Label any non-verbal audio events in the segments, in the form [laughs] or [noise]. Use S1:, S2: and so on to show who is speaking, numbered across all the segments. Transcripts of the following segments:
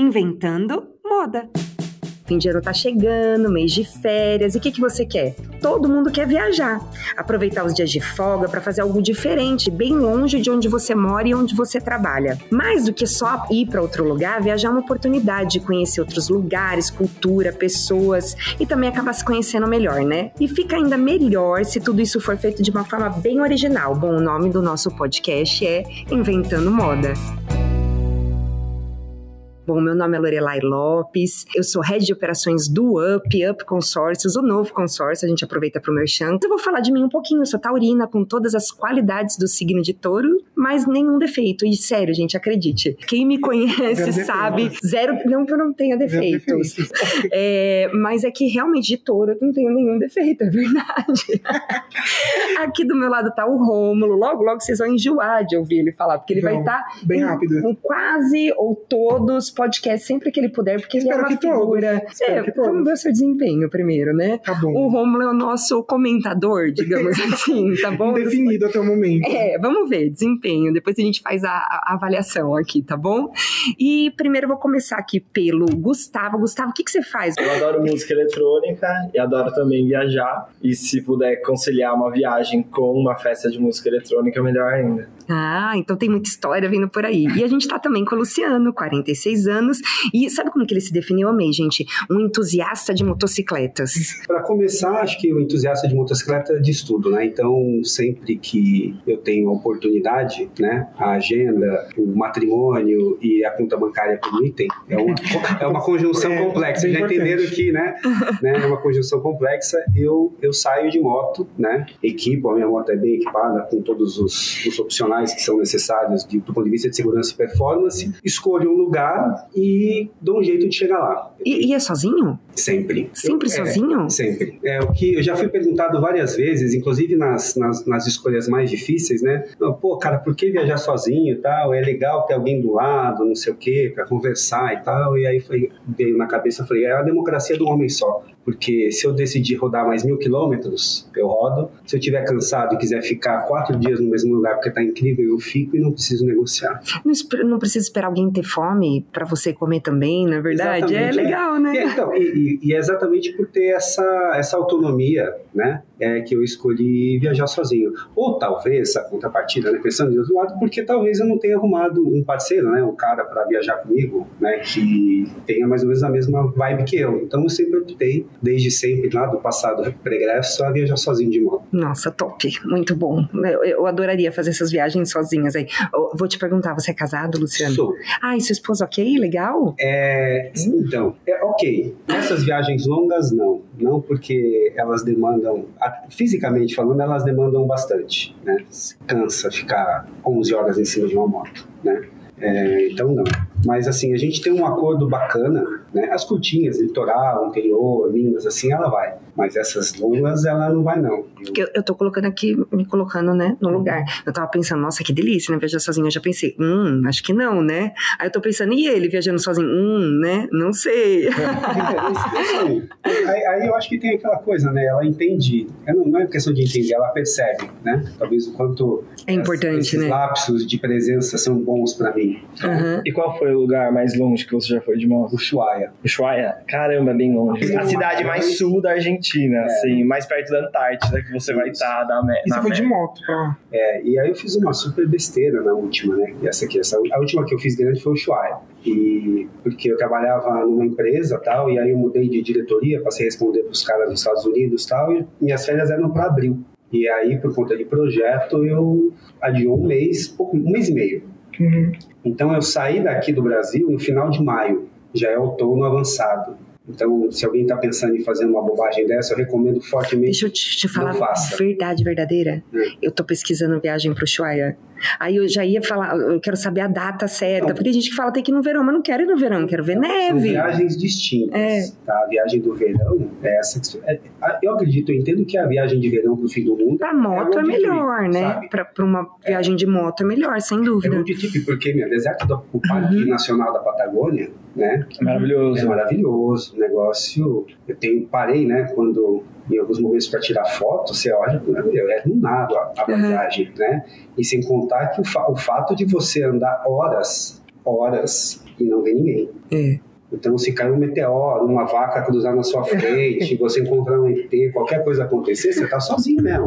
S1: Inventando Moda. Fim de ano tá chegando, mês de férias, e o que, que você quer? Todo mundo quer viajar. Aproveitar os dias de folga para fazer algo diferente, bem longe de onde você mora e onde você trabalha. Mais do que só ir para outro lugar, viajar é uma oportunidade de conhecer outros lugares, cultura, pessoas e também acabar se conhecendo melhor, né? E fica ainda melhor se tudo isso for feito de uma forma bem original. Bom, o nome do nosso podcast é Inventando Moda. Bom, meu nome é Lorelai Lopes, eu sou head de operações do UP, UP Consórcios, o novo consórcio, a gente aproveita para o merchan. Eu vou falar de mim um pouquinho, eu sou taurina, com todas as qualidades do signo de touro, mas nenhum defeito. E sério, gente, acredite, quem me conhece sabe, zero, não que eu não tenha defeitos, é, mas é que realmente de touro eu não tenho nenhum defeito, é verdade. [laughs] Aqui do meu lado tá o Rômulo, logo, logo vocês vão enjoar de ouvir ele falar, porque ele vai estar tá
S2: bem rápido.
S1: com quase ou todos podcast sempre que ele puder, porque Espero ele é uma figura. É, vamos ver o seu desempenho primeiro, né?
S2: Tá bom.
S1: O Romulo é o nosso comentador, digamos [laughs] assim, tá bom?
S2: Definido até o momento.
S1: É, vamos ver, desempenho. Depois a gente faz a, a avaliação aqui, tá bom? E primeiro eu vou começar aqui pelo Gustavo. Gustavo, o que, que você faz?
S3: Eu adoro música eletrônica e adoro também viajar. E se puder conciliar uma viagem com uma festa de música eletrônica, melhor ainda.
S1: Ah, então tem muita história vindo por aí. E a gente tá também com o Luciano, 46 anos. E sabe como que ele se definiu? Amei, gente. Um entusiasta de motocicletas.
S4: Para começar, acho que o entusiasta de motocicleta é de estudo, né? Então, sempre que eu tenho a oportunidade, né? A agenda, o matrimônio e a conta bancária permitem, é uma, é uma conjunção [laughs] é, complexa. É Já entenderam que, né? [laughs] né? É uma conjunção complexa. Eu, eu saio de moto, né? Equipo, a minha moto é bem equipada com todos os, os opcionais que são necessários de, do ponto de vista de segurança e performance, escolho um lugar e dou um jeito de chegar lá.
S1: E, e é sozinho?
S4: Sempre.
S1: Sempre eu, sozinho?
S4: É, sempre. É o que eu já fui perguntado várias vezes, inclusive nas, nas, nas escolhas mais difíceis, né? Pô, cara, por que viajar sozinho e tal? É legal ter alguém do lado, não sei o quê, para conversar e tal. E aí foi, veio na cabeça, falei, é a democracia do homem só porque se eu decidir rodar mais mil quilômetros, eu rodo. Se eu estiver cansado e quiser ficar quatro dias no mesmo lugar porque está incrível, eu fico e não preciso negociar.
S1: Não, não precisa esperar alguém ter fome para você comer também, na verdade? É exatamente, é legal, né?
S4: É, então, e, e, é exatamente por ter essa, essa autonomia, né? É que eu escolhi viajar sozinho. Ou talvez a contrapartida, né? Pensando de outro lado, porque talvez eu não tenha arrumado um parceiro, né? Um cara para viajar comigo, né? Que tenha mais ou menos a mesma vibe que eu. Então eu sempre optei desde sempre, lá do passado pregresso, a viajar sozinho de moto.
S1: Nossa, top, muito bom. Eu, eu adoraria fazer essas viagens sozinhas aí. Eu vou te perguntar, você é casado, Luciano?
S4: Sou.
S1: Ah, e sua esposa ok? Legal?
S4: É, então, é ok. Essas viagens longas, não. Não porque elas demandam, fisicamente falando, elas demandam bastante, né? Cansa ficar 11 horas em cima de uma moto, né? É, então, não. Mas, assim, a gente tem um acordo bacana, né? As curtinhas, litoral, interior, Minas, assim, ela vai. Mas essas longas, ela não vai, não.
S1: Eu, eu tô colocando aqui, me colocando, né, no lugar. Eu tava pensando, nossa, que delícia, né? Viajar sozinho. Eu já pensei, hum, acho que não, né? Aí eu tô pensando, e ele viajando sozinho? Hum, né? Não sei.
S4: aí, aí, eu acho que tem aquela coisa, né? Ela entende. Não, não é questão de entender, ela percebe, né? Talvez o quanto.
S1: É importante,
S4: esses
S1: né?
S4: lapsos de presença são bons para mim.
S3: Uhum. E qual foi o lugar mais longe que você já foi de moto?
S4: Ushuaia.
S3: Ushuaia? Caramba, bem longe. A cidade mais sul da Argentina, é. assim, mais perto da Antártida, que você vai estar tá
S2: na E você foi de moto?
S4: É, e aí eu fiz uma super besteira na última, né? Essa aqui, essa, a última que eu fiz grande foi o Ushuaia. E porque eu trabalhava numa empresa tal, e aí eu mudei de diretoria, passei a responder para os caras dos Estados Unidos tal, e minhas férias eram para abril. E aí, por conta de projeto, eu adiou um mês, um mês e meio. Uhum. Então eu saí daqui do Brasil no final de maio, já é outono avançado. Então, se alguém está pensando em fazer uma bobagem dessa, eu recomendo fortemente.
S1: Deixa eu te, te falar verdade verdadeira. Hum. Eu estou pesquisando viagem para o Ushuaia Aí eu já ia falar, eu quero saber a data certa, não. porque tem gente que fala tem que ir no verão, mas não quero ir no verão, quero ver neve. São
S4: viagens distintas. É. Tá? A viagem do verão é essa. É, eu acredito, eu entendo que a viagem de verão pro fim do mundo.
S1: Pra moto é, é melhor, né? Pra, pra uma viagem de moto é melhor, sem dúvida. É
S4: muito tipo, porque, meu, deserto do o Parque uhum. Nacional da Patagônia, né?
S3: É maravilhoso.
S4: É maravilhoso. O negócio. Eu tenho, parei, né? Quando em alguns momentos para tirar foto, você olha, meu, é nada a, a uhum. né? E sem contar que o, fa o fato de você andar horas horas e não vê ninguém.
S1: É.
S4: Então, se cair um meteoro, uma vaca cruzar na sua frente, [laughs] você encontrar um ET, qualquer coisa acontecer, você tá sozinho mesmo.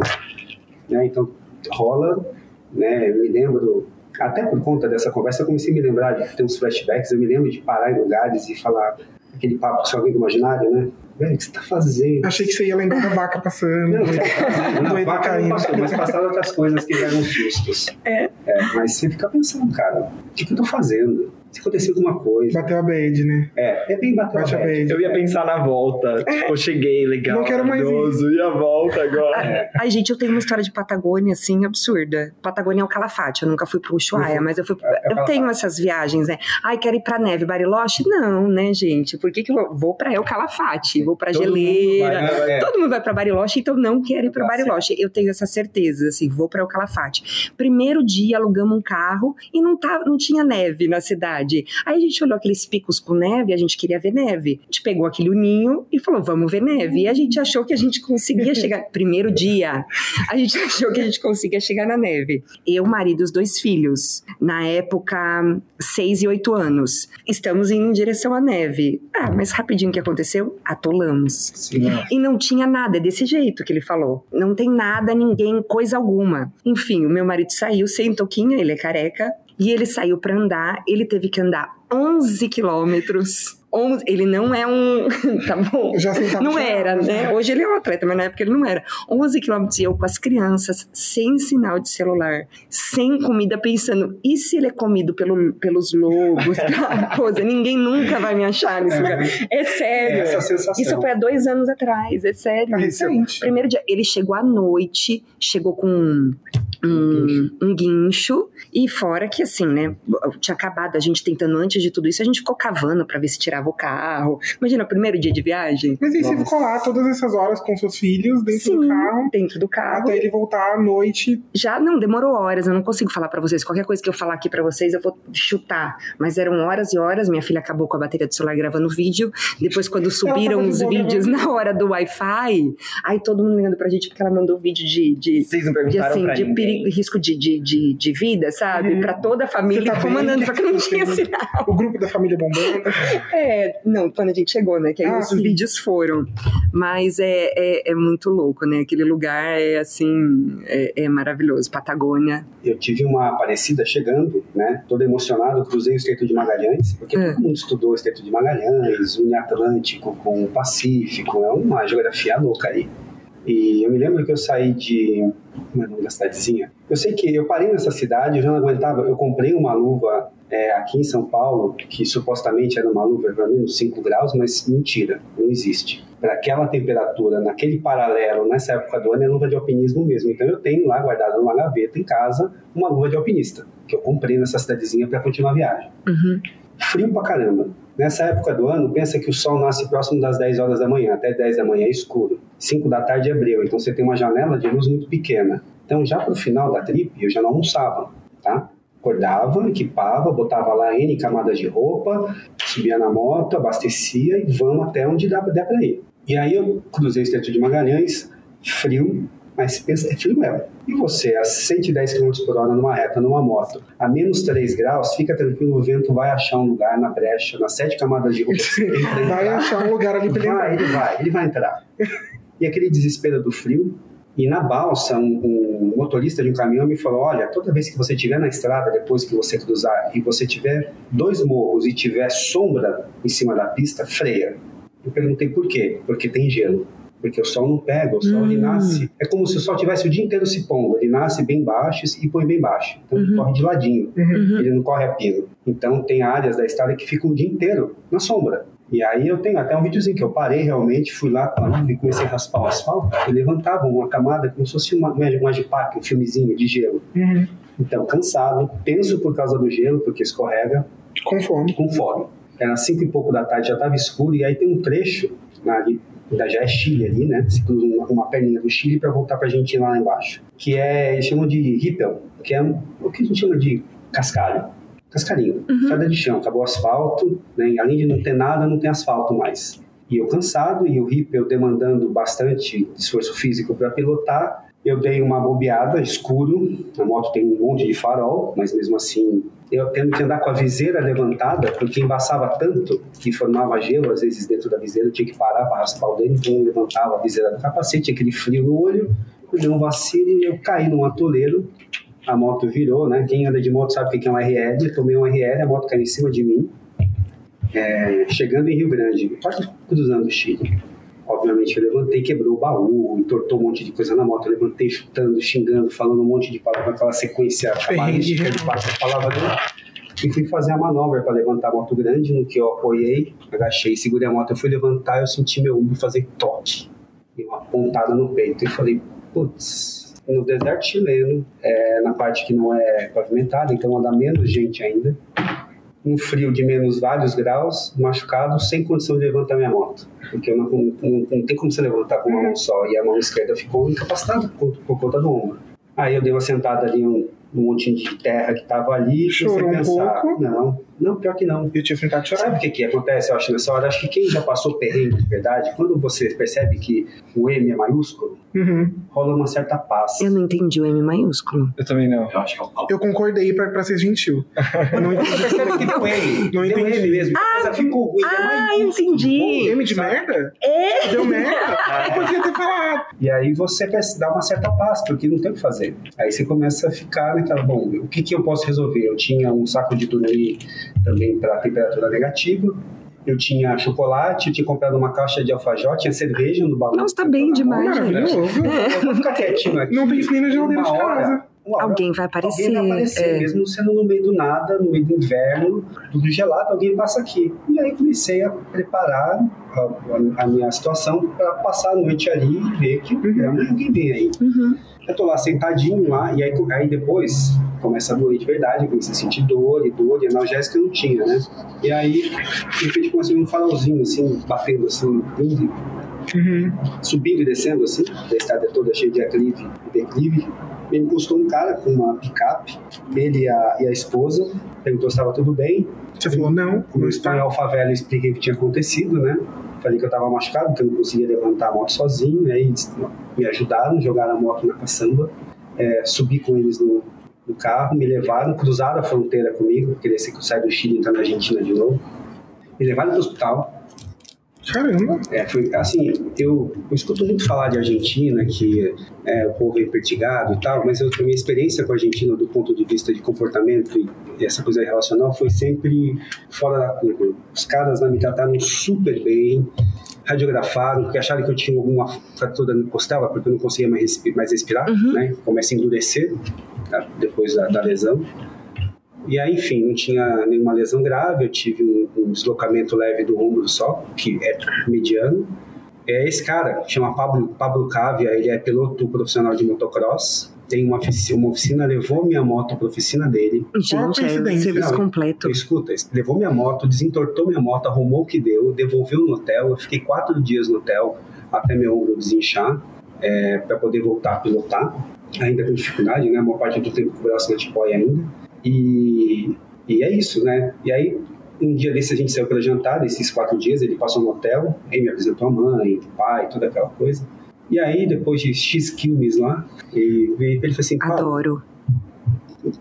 S4: Né? Então, rola, né? Eu me lembro, até por conta dessa conversa, eu comecei a me lembrar de ter uns flashbacks, eu me lembro de parar em lugares e falar aquele papo com seu amigo imaginário, né? Velho, o que você tá fazendo?
S2: Achei que você ia lembrar da vaca passando.
S4: Não, Na
S2: ET
S4: vaca não passou, mas passaram outras coisas que deram sustos.
S1: É.
S4: Mas você fica pensando, cara, o que, que eu tô fazendo? Se aconteceu alguma coisa.
S2: Bateu a bad, né?
S4: É, é bem bateu
S2: Bate a
S4: bad.
S3: Eu ia pensar na volta. Tipo, cheguei, legal.
S2: Não quero mais ir.
S3: E a volta agora.
S1: Ai, gente, eu tenho uma história de Patagônia, assim, absurda. Patagônia é o Calafate, eu nunca fui pro Ushuaia, mas eu fui.
S4: É, é
S1: Eu tenho essas viagens, né? Ai, quero ir pra neve, Bariloche? Não, né, gente? Por que que eu vou? Vou pra El Calafate, vou pra
S4: Todo mundo
S1: Geleira.
S4: vai, né? É.
S1: Todo mundo vai pra Bariloche, então não quero ir pra
S4: Tá
S1: Bariloche. Eu tenho essa certeza, assim, vou pra El Calafate. Primeiro dia, alugamos um carro e não, tava, não tinha neve na cidade. Aí a gente olhou aqueles picos com neve, a gente queria ver neve. A gente pegou aquele uninho e falou, vamos ver neve. E a gente achou que a gente conseguia chegar. [laughs] Primeiro dia, a gente achou que a gente conseguia chegar na neve. Eu, marido e os dois filhos. Na época, seis e oito anos. Estamos indo em direção à neve. Ah, mas rapidinho o que aconteceu? Atolamos.
S4: Sim.
S1: E não tinha nada, é desse jeito que ele falou. Não tem nada, ninguém, coisa alguma. Enfim, o meu marido saiu sem touquinha, ele é careca, e ele saiu pra andar, ele teve que andar 11 quilômetros. 11, ele não é um. [laughs] tá bom?
S2: Já
S1: Não era, né? Hoje ele é um atleta, mas na época ele não era. 11 quilômetros e eu com as crianças, sem sinal de celular, sem comida, pensando: e se ele é comido pelo, pelos lobos? [laughs] [laughs] coisa? Ninguém nunca vai me achar nesse lugar. É sério.
S4: Essa sensação.
S1: Isso foi há dois anos atrás, é sério. Isso.
S2: recente.
S1: Primeiro dia, ele chegou à noite, chegou com um, um, guincho, e fora que assim, né, tinha acabado a gente tentando antes de tudo isso, a gente ficou cavando pra ver se tirava o carro. Imagina, primeiro dia de viagem.
S2: Mas aí você ficou lá todas essas horas com seus filhos dentro
S1: Sim,
S2: do carro,
S1: dentro do carro.
S2: até ele voltar à noite.
S1: Já não, demorou horas, eu não consigo falar pra vocês. Qualquer coisa que eu falar aqui pra vocês, eu vou chutar. Mas eram horas e horas, minha filha acabou com a bateria do celular gravando vídeo. Depois, quando subiram
S2: de
S1: os vídeos na hora do Wi-Fi, aí todo mundo ligando pra gente porque ela mandou vídeo de, de
S3: Vocês não
S1: de,
S3: perguntaram
S1: assim,
S3: pra
S1: de
S3: ninguém.
S1: Risco de, de, de, de vida, sabe?
S2: Uhum.
S1: Pra toda a família,
S2: Você tá
S1: ficou
S2: bem?
S1: mandando, só que não [laughs] tinha sinal.
S2: O grupo da família bombando. [laughs]
S1: É, não, quando a gente chegou, né? Que aí
S2: Ah,
S1: os
S2: sim.
S1: vídeos foram. Mas é, é, é muito louco, né? Aquele lugar é assim, é, é maravilhoso. Patagônia.
S4: Eu tive uma parecida chegando, né? Todo emocionado, cruzei o Estreito de Magalhães, porque
S1: É.
S4: todo mundo estudou o Estreito de Magalhães, Uni Atlântico com o Pacífico, é uma geografia louca aí. E eu me lembro que eu saí de. Como é o nome da cidadezinha? Eu sei que eu parei nessa cidade, eu já não aguentava. Eu comprei uma luva é, aqui em São Paulo, que supostamente era uma luva para menos 5 graus, mas mentira, não existe. Para aquela temperatura, naquele paralelo, nessa época do ano, é luva de alpinismo mesmo. Então eu tenho lá guardado numa gaveta em casa uma luva de alpinista, que eu comprei nessa cidadezinha para continuar a viagem.
S1: Uhum.
S4: Frio pra caramba. Nessa época do ano, pensa que o sol nasce próximo das 10 horas da manhã, até 10 da manhã é escuro. 5 da tarde é breu, então você tem uma janela de luz muito pequena. Então já pro final da trip, eu já não almoçava, tá? Acordava, equipava, botava lá N camadas de roupa, subia na moto, abastecia e vamos até onde dá, der pra ir. E aí eu cruzei o Estreito de Magalhães, frio, mas pensa, é mesmo. E você, a 110 km por hora numa reta, numa moto, a menos 3 graus, fica tranquilo, o vento vai achar um lugar na brecha, nas sete camadas de roupa [laughs]
S2: Vai achar um lugar ali pra ele
S4: Vai,
S2: entrar.
S4: ele vai, ele vai entrar. [laughs] E aquele desespero do frio. E na balsa, um, um motorista de um caminhão me falou: Olha, toda vez que você estiver na estrada, depois que você cruzar, e você tiver dois morros e tiver sombra em cima da pista, freia. Eu perguntei por quê? Porque tem gelo. Porque o sol não pega, o sol ele
S1: Hum.
S4: nasce. É como se o sol tivesse o dia inteiro se pondo. Ele nasce bem baixo e põe bem baixo. Então ele
S1: Uhum.
S4: corre de ladinho
S2: Uhum.
S4: ele não corre a pino. Então tem áreas da estrada que ficam o dia inteiro na sombra. E aí eu tenho até um videozinho que eu parei realmente, fui lá com a e comecei a raspar o asfalto e levantava uma camada como se fosse uma, uma Magipac, um filmezinho de gelo.
S2: Uhum.
S4: Então, cansado, tenso por causa do gelo, porque escorrega,
S2: Com fome.
S4: com fome. Era cinco e pouco da tarde, já estava escuro, e aí tem um trecho, na, ali, da- já é Chile ali, né? Se cruza uma, uma perninha do Chile para voltar para Argentina lá embaixo. Que é, eles chamam de rippel, que é o que a gente chama de cascalho. Cascarinho,
S1: Uhum.
S4: queda de chão, acabou o asfalto, né? além de não ter nada, não tem asfalto mais. E eu cansado, e o rippel demandando bastante esforço físico para pilotar, eu dei uma bobeada, escuro, a moto tem um monte de farol, mas mesmo assim eu tendo que andar com a viseira levantada, porque embaçava tanto que formava gelo, às vezes, dentro da viseira, eu tinha que parar para raspar o dedo, então levantava a viseira do capacete, aquele frio no olho, eu dei um vacilo e eu caí num atoleiro, a moto virou, né? Quem anda de moto sabe o que é um RL, eu tomei um RL, a moto caiu em cima de mim, é, chegando em Rio Grande, quase cruzando o Chile. Obviamente eu levantei, quebrou o baú, entortou um monte de coisa na moto, eu levantei chutando, xingando, falando um monte de palavras, aquela sequência cabalística de quatro palavras. E fui fazer a manobra para levantar a moto grande, no que eu apoiei, agachei, segurei a moto, eu fui levantar, eu senti meu ombro fazer toque, e uma pontada no peito, e falei, putz, no deserto chileno, é, na parte que não é pavimentada, então anda menos gente ainda, um frio de menos vários graus, machucado, sem condição de levantar minha moto. Porque eu não, não, não tem como você levantar com uma mão só. E a mão esquerda ficou incapacitada por, por conta do ombro. Aí eu dei uma sentada ali, um, um monte de terra que tava ali.
S2: Chorou
S4: a
S2: um
S4: pensar,
S2: pouco?
S4: Não, não, pior que não.
S2: Eu tinha vontade de chorar.
S4: Sabe o que, que acontece, eu acho, nessa hora? Acho que quem já passou perrengue de verdade, quando você percebe que o M é maiúsculo,
S2: Uhum.
S4: rola uma certa paz.
S1: Eu não entendi o M maiúsculo.
S3: Eu também não.
S5: Eu acho que é o
S2: Eu concordei pra, pra ser gentil. Eu não entendi.
S4: Percebe que deu M.
S2: Não
S4: deu
S2: entendi.
S4: M mesmo. Mas ficou ruim. é
S1: Ah,
S4: maiúsculo.
S1: entendi.
S2: M de merda?
S1: É.
S2: Deu merda? [laughs] Eu podia ter falado.
S4: E aí você dá uma certa paz, porque não tem o que fazer. Aí você começa a ficar naquela, bom, o que, que eu posso resolver? Eu tinha um saco de dormir também para temperatura negativa, eu tinha chocolate, eu tinha comprado uma caixa de alfajor, tinha cerveja no baú.
S1: Nossa, tá bem demais, gente.
S2: Maravilhoso.
S4: Eu vou ficar quietinho aqui.
S2: Não tem nem na geladeira de
S4: hora,
S2: casa.
S4: uma
S1: Alguém vai aparecer.
S4: Alguém vai aparecer,
S1: é.
S4: mesmo sendo no meio do nada, no meio do inverno, tudo gelado, alguém passa aqui. E aí comecei a preparar a, a- a minha situação para passar a noite ali e ver que realmente alguém vem aí.
S1: Uhum.
S4: Eu tô lá sentadinho lá, e aí, aí depois começa a doer de verdade, comecei a sentir dor e dor, e analgésica eu não tinha, né? E aí, de repente, comecei um farolzinho, assim, batendo, assim, indo,
S2: Uhum.
S4: subindo e descendo, assim, a estrada toda cheia de aclive e declive. Me encostou um cara com uma picape, ele e a, e a esposa, perguntou se estava tudo bem.
S2: Você falou, não, não está.
S4: favela, eu expliquei o que tinha acontecido, né? Falei que eu estava machucado, que eu não conseguia levantar a moto sozinho, aí eles me ajudaram, jogaram a moto na caçamba, é, subi com eles no, no carro, me levaram, cruzaram a fronteira comigo, porque você sai do Chile e entra na Argentina de novo. Me levaram para o hospital,
S2: Caramba.
S4: é, foi assim, eu, eu escuto muito falar de Argentina, que é, o povo é impertigado e tal, mas eu, a minha experiência com a Argentina do ponto de vista de comportamento e essa coisa relacional foi sempre fora da curva. Os caras lá me trataram super bem, radiografaram, porque acharam que eu tinha alguma fratura na costela, porque eu não conseguia mais, respi- mais respirar, né? Começa a endurecer tá? depois da, da lesão. E aí, enfim, não tinha nenhuma lesão grave, eu tive um, um deslocamento leve do ombro só, que é mediano. É esse cara, chama Pablo, Pablo Cavia, ele é piloto profissional de motocross, tem uma oficina, uma oficina levou minha moto para a oficina dele.
S1: Gente, é
S2: coincidência.
S1: serviço completo.
S4: Escuta, levou minha moto, desentortou minha moto, arrumou o que deu, devolveu no hotel. Eu fiquei quatro dias no hotel até meu ombro desinchar, é, para poder voltar a pilotar. Ainda com dificuldade, né? Uma parte do tempo com o braço na tipóia ainda. E, e é isso, né? E aí, um dia desse a gente saiu para jantar, desses quatro dias, ele passou no hotel, aí me apresentou a mãe, o pai, toda aquela coisa. E aí, depois de X quilmes lá, ele veio ele falou assim:
S1: Adoro.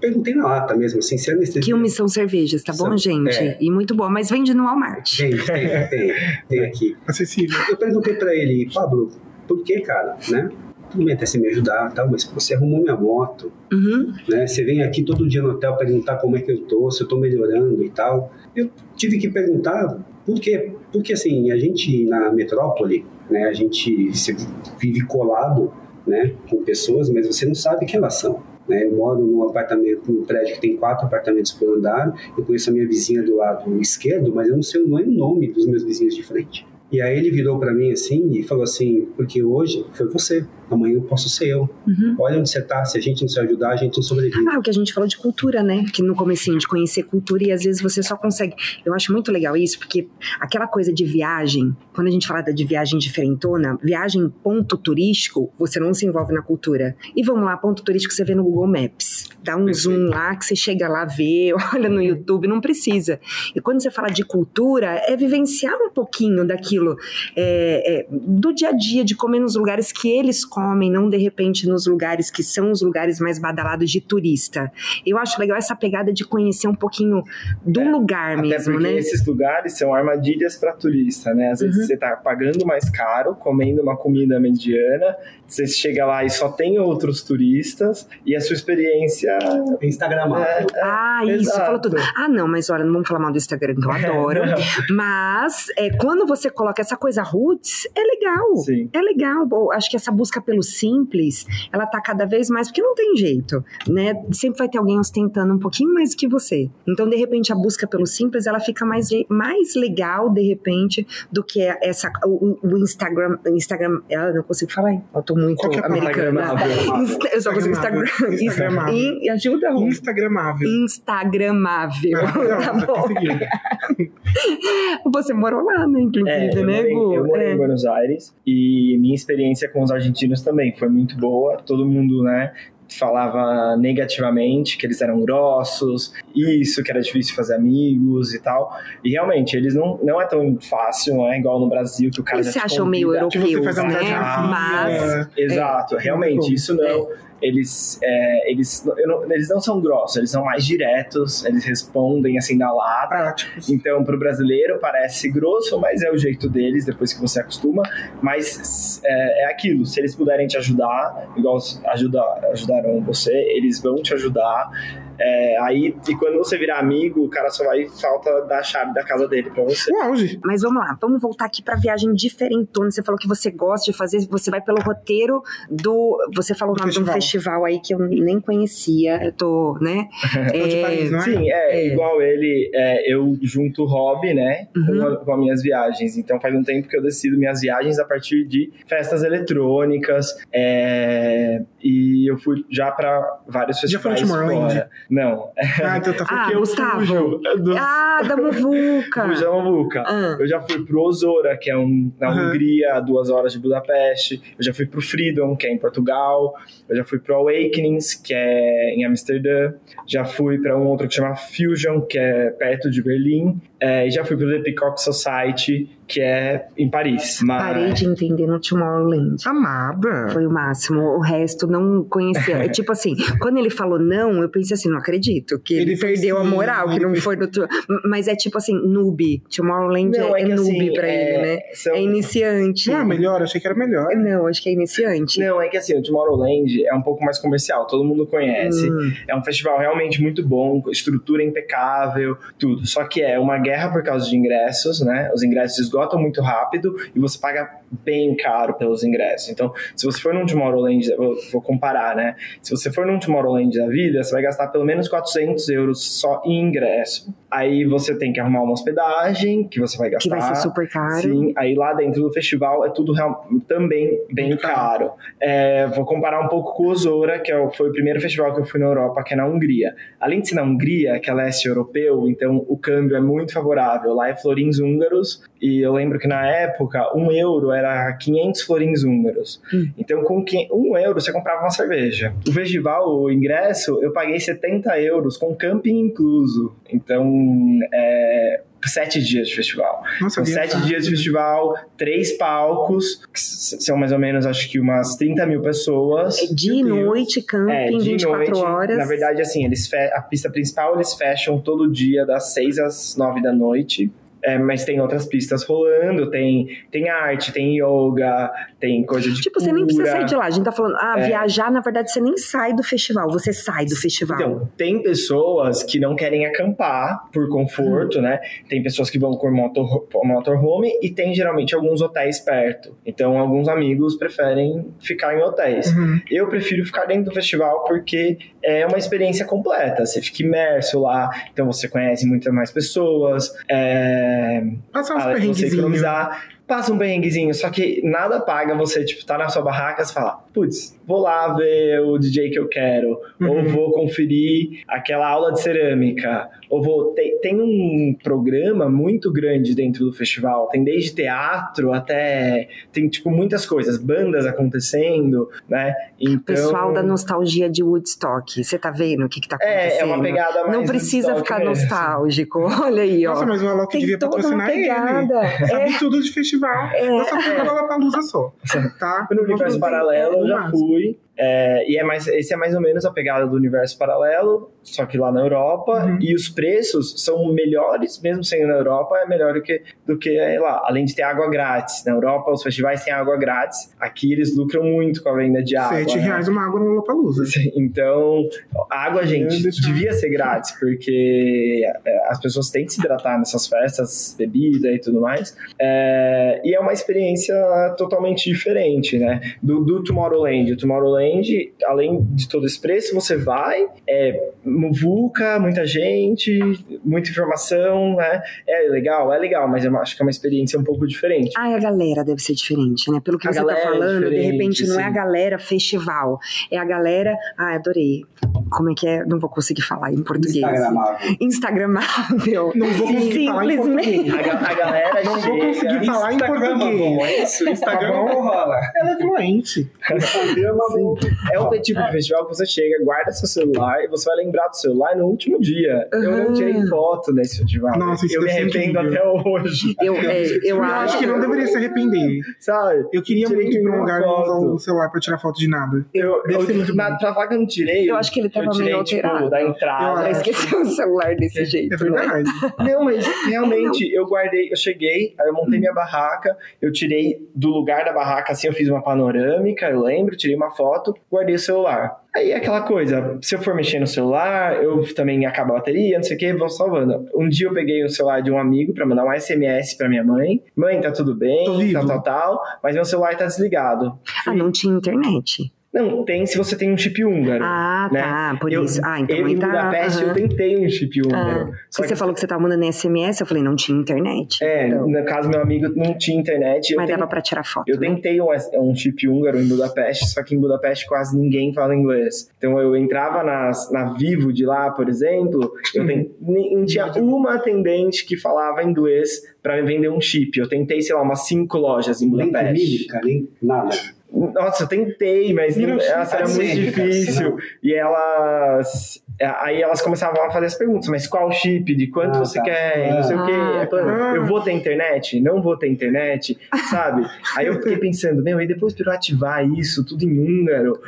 S4: perguntei na lata mesmo, assim, se é anestesia.
S1: Quilmes são cervejas, tá bom, gente?
S4: é.
S1: E muito boa, mas vende no Walmart.
S4: Tem, tem, tem, tem aqui.
S2: Acessível.
S4: Eu perguntei pra ele, Pablo, por que, cara, né? Tudo bem até você me ajudar tal, mas você arrumou minha moto,
S1: Uhum.
S4: né? Você vem aqui todo dia no hotel perguntar como é que eu tô, se eu tô melhorando e tal. Eu tive que perguntar por quê? Porque, assim, a gente na metrópole, né? A gente se vive colado, né? Com pessoas, mas você não sabe quem elas são. Né? Eu moro num apartamento, num prédio que tem quatro apartamentos por andar. Eu conheço a minha vizinha do lado esquerdo, mas eu não sei o nome dos meus vizinhos de frente. E aí ele virou para mim assim e falou assim: porque hoje foi você, amanhã eu posso ser eu.
S1: Uhum.
S4: Olha onde você tá, se a gente não se ajudar, a gente não sobrevive.
S1: Ah, o que a gente falou de cultura, né? Que no comecinho de conhecer cultura e às vezes você só consegue. Eu acho muito legal isso, porque aquela coisa de viagem, quando a gente fala de viagem diferentona, viagem ponto turístico, você não se envolve na cultura. E vamos lá, ponto turístico você vê no Google Maps. Dá um
S4: Perfeito.
S1: zoom lá que você chega lá, vê, [laughs] olha no YouTube, não precisa. E quando você fala de cultura, é vivenciar um pouquinho daquilo aquilo é, é, do dia a dia, de comer nos lugares que eles comem, não de repente nos lugares que são os lugares mais badalados de turista. Eu acho legal essa pegada de conhecer um pouquinho do
S3: É,
S1: lugar mesmo, né?
S3: esses lugares são armadilhas para turista, né? Às vezes
S1: Uhum.
S3: você tá pagando mais caro, comendo uma comida mediana, você chega lá e só tem outros turistas, e a sua experiência
S4: Instagramável.
S1: Ah, isso,
S3: Exato.
S1: falou tudo. Ah, não, mas olha, não vamos falar mal do Instagram, que eu [laughs] adoro. Mas é, quando você coloca essa coisa roots, é legal.
S3: Sim.
S1: É legal. Bom, acho que essa busca pelo simples, ela tá cada vez mais, porque não tem jeito, né? Sempre vai ter alguém ostentando um pouquinho mais que você. Então, de repente, a busca pelo simples, ela fica mais, mais legal, de repente, do que essa, o, o Instagram. Instagram, eu não consigo falar, hein? eu tô muito
S2: Qual que é
S1: americana. Insta- Eu só consigo Instagram.
S2: Instagramável. Instagramável.
S1: In- ajuda, Rô.
S2: Instagramável.
S1: Instagramável. [laughs] tá
S2: Maravilhosa,
S1: bom. Você morou lá, né? Inclusive,
S3: É, eu
S1: né,
S3: morei,
S1: Gu?
S3: eu morei
S1: É.
S3: em Buenos Aires e minha experiência com os argentinos também foi muito boa. Todo mundo, né, falava negativamente que eles eram grossos, isso, que era difícil fazer amigos e tal. E realmente, eles não, não é tão fácil, não é igual no Brasil que o cara
S1: Eles se acham meio
S2: você
S1: europeus, né? Mas.
S2: fila.
S3: Exato, realmente,
S2: bom.
S3: isso não. Eles, é, eles, não- eles não são grossos, eles são mais diretos, eles respondem assim na lata.
S2: Práticos.
S3: Então, para o brasileiro parece grosso, mas é o jeito deles depois que você acostuma. Mas é, é aquilo, se eles puderem te ajudar, igual ajuda, ajudaram você, eles vão te ajudar. É, aí, e quando você virar amigo, o cara só vai falta dar a chave da casa dele para você.
S2: Auge.
S1: Mas vamos lá, vamos voltar aqui pra viagem diferentona. Você falou que você gosta de fazer, você vai pelo roteiro do. Você falou o nome de um
S2: festival.
S1: festival aí que eu nem conhecia. Eu tô, né?
S2: É de Paris, não é?
S3: Sim, é,
S1: É.
S3: igual ele, é, eu junto o hobby, né,
S1: Uhum.
S3: com, com as minhas viagens. Então faz um tempo que eu decido minhas viagens a partir de festas eletrônicas, é, e eu fui já para vários
S2: Já foi no
S3: festivais
S2: Tomorrowland?
S3: Não,
S2: Ah, então tá
S1: Ah,
S3: porque eu
S1: Gustavo.
S3: fujo do,
S1: Ah, da Muvuca! [laughs]
S3: do Jamambuca.
S1: Ah.
S3: Eu já fui pro Osora, que é um, na
S2: Aham.
S3: Hungria, a duas horas de Budapeste. Eu já fui pro Freedom, que é em Portugal. Eu já fui pro Awakenings, que é em Amsterdã. Já fui para um outro que chama Fusion, que é perto de Berlim. É, e já fui pro The Peacock Society, que é em Paris. Mas...
S1: Parei de entender no Tomorrowland.
S2: Amada.
S1: Foi o máximo. O resto não conhecia. É tipo assim, [laughs] quando ele falou não, eu pensei assim, não acredito. Que ele,
S2: Ele
S1: perdeu a moral, que não
S2: foi-
S1: no. tu- Mas é tipo assim, noob. Tomorrowland
S3: Não,
S1: é,
S3: é que
S1: noob
S3: assim,
S1: pra
S3: é-
S1: ele, né?
S3: são-
S1: É iniciante.
S2: Não é melhor? Achei que era melhor.
S1: Não, acho que é iniciante.
S3: Não, é que assim, o Tomorrowland é um pouco mais comercial, todo mundo conhece.
S1: Hum.
S3: É um festival realmente muito bom, estrutura impecável, tudo. Só que é uma guerra por causa de ingressos, né? Os ingressos esgotam muito rápido e você paga bem caro pelos ingressos. Então, se você for num Tomorrowland, vou, vou comparar, né? Se você for num Tomorrowland da vida, você vai gastar pelo menos 400 euros só em ingresso. Aí você tem que arrumar uma hospedagem, que você vai gastar.
S1: Que vai ser super caro.
S3: Sim, aí lá dentro do festival é tudo real- também bem
S2: Muito caro.
S3: caro. É, vou comparar um pouco com o Osora, que é foi o primeiro festival que eu fui na Europa, que é na Hungria. Além de ser na Hungria, que é leste europeu, então o câmbio é muito favorável. Lá é florins húngaros, e eu lembro que na época, um euro era 500 florins húngaros.
S1: Hum.
S3: Então com que- um euro você comprava uma cerveja. O festival, o ingresso, eu paguei 70 euros com camping incluso. Então, é, sete dias de festival.
S2: Nossa,
S3: São sete
S2: tá?
S3: dias de festival, três palcos, que são mais ou menos, acho que umas 30 mil pessoas.
S1: É dia e noite, camping,
S3: É, de
S1: 24
S3: noite.
S1: horas.
S3: Na verdade, assim, eles fe- a pista principal eles fecham todo dia das 6 às 9 da noite. É, mas tem outras pistas rolando, tem, tem arte, tem yoga, tem coisa de
S1: Tipo, você nem precisa
S3: cura.
S1: sair de lá. A gente tá falando, ah,
S3: É.
S1: viajar, na verdade, você nem sai do festival, você sai do festival.
S3: Então, tem pessoas que não querem acampar por conforto,
S1: Uhum.
S3: né? Tem pessoas que vão por motor, motorhome e tem geralmente alguns hotéis perto. Então, alguns amigos preferem ficar em hotéis.
S2: Uhum.
S3: Eu prefiro ficar dentro do festival porque é uma experiência completa. Você fica imerso lá, então você conhece muitas mais pessoas. É,
S2: Passar uns perrenguezinhos.
S3: Passa um perrenguezinho, só que nada paga você, tipo, tá na sua barraca e falar, putz, vou lá ver o DJ que eu quero, ou
S2: Uhum.
S3: vou conferir aquela aula de cerâmica, ou vou. Tem, tem um programa muito grande dentro do festival, tem desde teatro até. Tem, tipo, muitas coisas, bandas acontecendo, né? Então.
S1: Pessoal da nostalgia de Woodstock, você tá vendo o que que tá
S3: É,
S1: acontecendo?
S3: é uma pegada mais.
S1: Não precisa ficar
S3: mesmo.
S1: nostálgico. [laughs] Olha aí, ó.
S2: Nossa, mas o Alok devia patrocinar ele.
S1: pegada.
S2: Sabe
S1: É.
S2: tudo de festival.
S1: É,
S2: eu só fui pra Lollapalooza só, tá?
S3: No universo paralelo eu já fui. É, e é mais, esse é mais ou menos a pegada do universo paralelo, só que lá na Europa.
S2: Uhum.
S3: E os preços são melhores, mesmo sendo na Europa, é melhor do que, do que lá. Além de ter água grátis. Na Europa, os festivais têm água grátis. Aqui eles lucram muito com a venda de água.
S2: Sete
S3: né?
S2: reais uma água no Lollapalooza.
S3: Então, a água, gente, devia ser grátis, porque é, as pessoas têm que se hidratar nessas festas, bebida e tudo mais. É, e é uma experiência totalmente diferente, né? Do, do Tomorrowland. O Tomorrowland, além de todo esse preço, você vai, é muvuca, muita gente, muita informação, né? É legal, é legal, mas eu acho que é uma experiência um pouco diferente.
S1: Ai, a galera deve ser diferente, né? Pelo que
S3: A
S1: você tá
S3: é
S1: falando, de
S3: diferente,
S1: repente não é a
S3: sim.
S1: galera festival, é a galera. Ah, adorei. Como é que é? Não vou conseguir falar em português.
S4: Instagramável.
S1: Instagramável.
S2: Não vou conseguir falar em
S1: Simplesmente.
S2: português.
S3: A, a galera
S2: Não vou
S3: chega...
S2: conseguir falar em português.
S4: é isso?
S2: Instagram
S4: não rola.
S2: Ela é fluente.
S4: Instagram
S3: É tipo de festival que você chega, guarda seu celular e você vai lembrar do celular no último dia. Eu não tirei foto nesse festival.
S2: Nossa, isso
S3: eu me arrependo até hoje.
S1: Eu, é, eu
S2: Eu
S1: acho
S2: acho que não deveria se arrepender.
S3: Sabe?
S2: Eu queria
S3: Tirei
S2: muito ir pra um lugar e não usar
S3: foto.
S2: o celular pra tirar foto de nada.
S3: Eu,
S2: Deve ser
S3: eu,
S2: muito
S3: na, pra que eu não tirei.
S1: Eu acho que ele tava
S3: eu tirei,
S1: meio
S3: tipo,
S1: alterado.
S3: da
S2: Eu
S3: entrada.
S1: Pra
S2: acho.
S1: esquecer o celular desse
S2: É
S1: jeito. né?
S2: verdade.
S3: Não, mas [laughs] realmente, eu guardei, eu cheguei, aí eu montei minha barraca, eu tirei do lugar da barraca, assim, eu fiz uma panorâmica, eu lembro, tirei uma foto, guardei o celular. Aí é aquela coisa, se eu for mexer no celular, eu também acabo a bateria, não sei o que, vou salvando. Um dia eu peguei o celular de um amigo pra mandar um SMS pra minha mãe. Mãe, tá tudo bem, tal, tal, tal, mas meu celular tá desligado.
S1: Ah, não tinha internet.
S3: Não, tem se você tem um chip húngaro.
S1: Ah,
S3: né?
S1: tá. Por
S3: Eu-
S1: isso. Ah, então
S3: eu,
S1: aí
S3: em
S1: tá.
S3: Budapeste,
S1: aham.
S3: eu tentei um chip húngaro.
S1: Ah,
S3: Só
S1: você
S3: que-
S1: falou que você tava mandando SMS, eu falei, não tinha internet.
S3: É,
S1: Então,
S3: no caso, meu amigo não tinha internet. Eu
S1: mas
S3: ten-
S1: dava pra tirar foto.
S3: Eu
S1: né?
S3: tentei um, um chip húngaro em Budapeste, só que em Budapeste quase ninguém fala inglês. Então eu entrava nas, na Vivo de lá, por exemplo, eu ten- nem- não tinha uma atendente que falava inglês para vender um chip. Eu tentei, sei lá, umas cinco lojas em
S4: Nem
S3: Budapeste.
S4: mímica, nem nada.
S3: Nossa, eu tentei, mas não, nossa, era muito difícil. E elas. Aí elas começavam a fazer as perguntas, mas qual chip? De quanto
S4: Ah,
S3: você
S4: tá.
S3: quer? E Não sei o quê.
S1: Ah,
S3: Eu falei,
S2: tá.
S3: Eu vou ter internet? Não vou ter internet, sabe? Aí eu fiquei pensando, meu, e depois pra eu ativar isso, tudo em húngaro.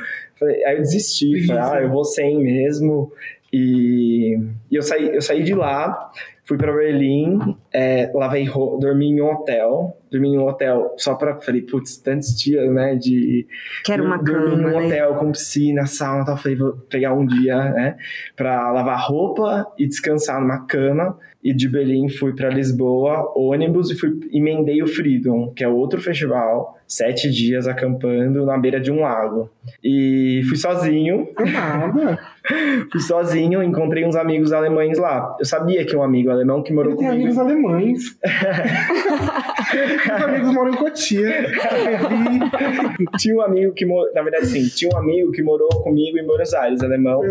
S3: Aí eu desisti, falei, ah, eu vou sem mesmo. E, e eu, saí, eu saí de lá, fui pra Berlim, é, lavei roupa, dormi em um hotel, dormi em um hotel só pra, falei, putz, tantos dias, né, de...
S1: Quero uma
S3: dormi
S1: cama,
S3: em um
S1: né?
S3: hotel com piscina, sauna e tal, falei, vou pegar um dia, né, pra lavar roupa e descansar numa cama, e de Berlim fui pra Lisboa, ônibus, e fui, emendei o Freedom, que é outro festival, sete dias acampando na beira de um lago. E fui sozinho,
S2: Nada. [laughs]
S3: Fui sozinho, encontrei uns amigos alemães lá. Eu sabia que um amigo alemão que morou
S2: Eu tenho
S3: comigo.
S2: amigos alemães. [laughs] Meus amigos moram em Cotia. [laughs]
S3: Tinha um amigo que morou. Na verdade, sim, tinha um amigo que morou comigo em Buenos Aires, alemão.